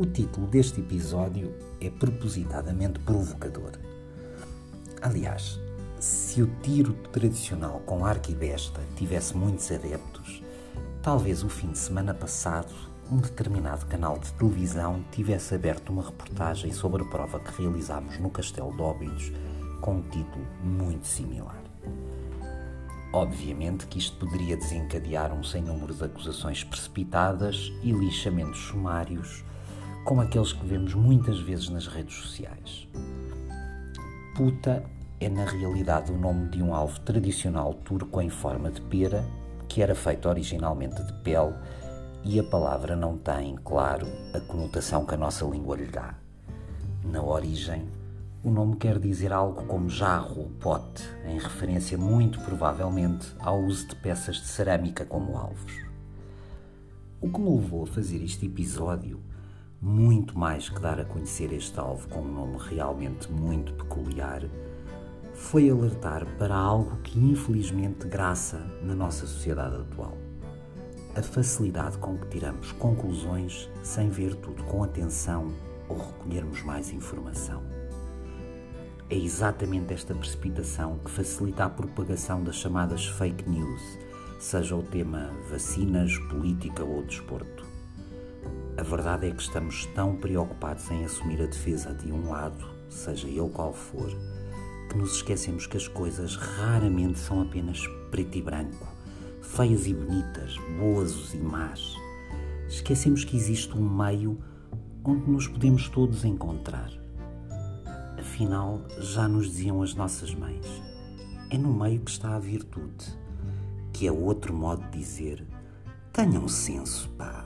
O título deste episódio é propositadamente provocador. Aliás, se o tiro tradicional com arco e besta tivesse muitos adeptos, talvez o fim de semana passado um determinado canal de televisão tivesse aberto uma reportagem sobre a prova que realizámos no Castelo de Óbidos com um título muito similar. Obviamente que isto poderia desencadear um sem número de acusações precipitadas e lixamentos sumários como aqueles que vemos muitas vezes nas redes sociais. Puta é na realidade o nome de um alvo tradicional turco em forma de pera, que era feito originalmente de pele, e a palavra não tem, claro, a conotação que a nossa língua lhe dá. Na origem, o nome quer dizer algo como jarro ou pote, em referência muito provavelmente ao uso de peças de cerâmica como alvos. O que me levou a fazer este episódio muito mais que dar a conhecer este alvo com um nome realmente muito peculiar, foi alertar para algo que infelizmente graça na nossa sociedade atual. A facilidade com que tiramos conclusões sem ver tudo com atenção ou recolhermos mais informação. É exatamente esta precipitação que facilita a propagação das chamadas fake news, seja o tema vacinas, política ou desporto. A verdade é que estamos tão preocupados em assumir a defesa de um lado, seja ele qual for, que nos esquecemos que as coisas raramente são apenas preto e branco, feias e bonitas, boas e más. Esquecemos que existe um meio onde nos podemos todos encontrar. Afinal, já nos diziam as nossas mães: é no meio que está a virtude, que é outro modo de dizer: tenham senso, pá.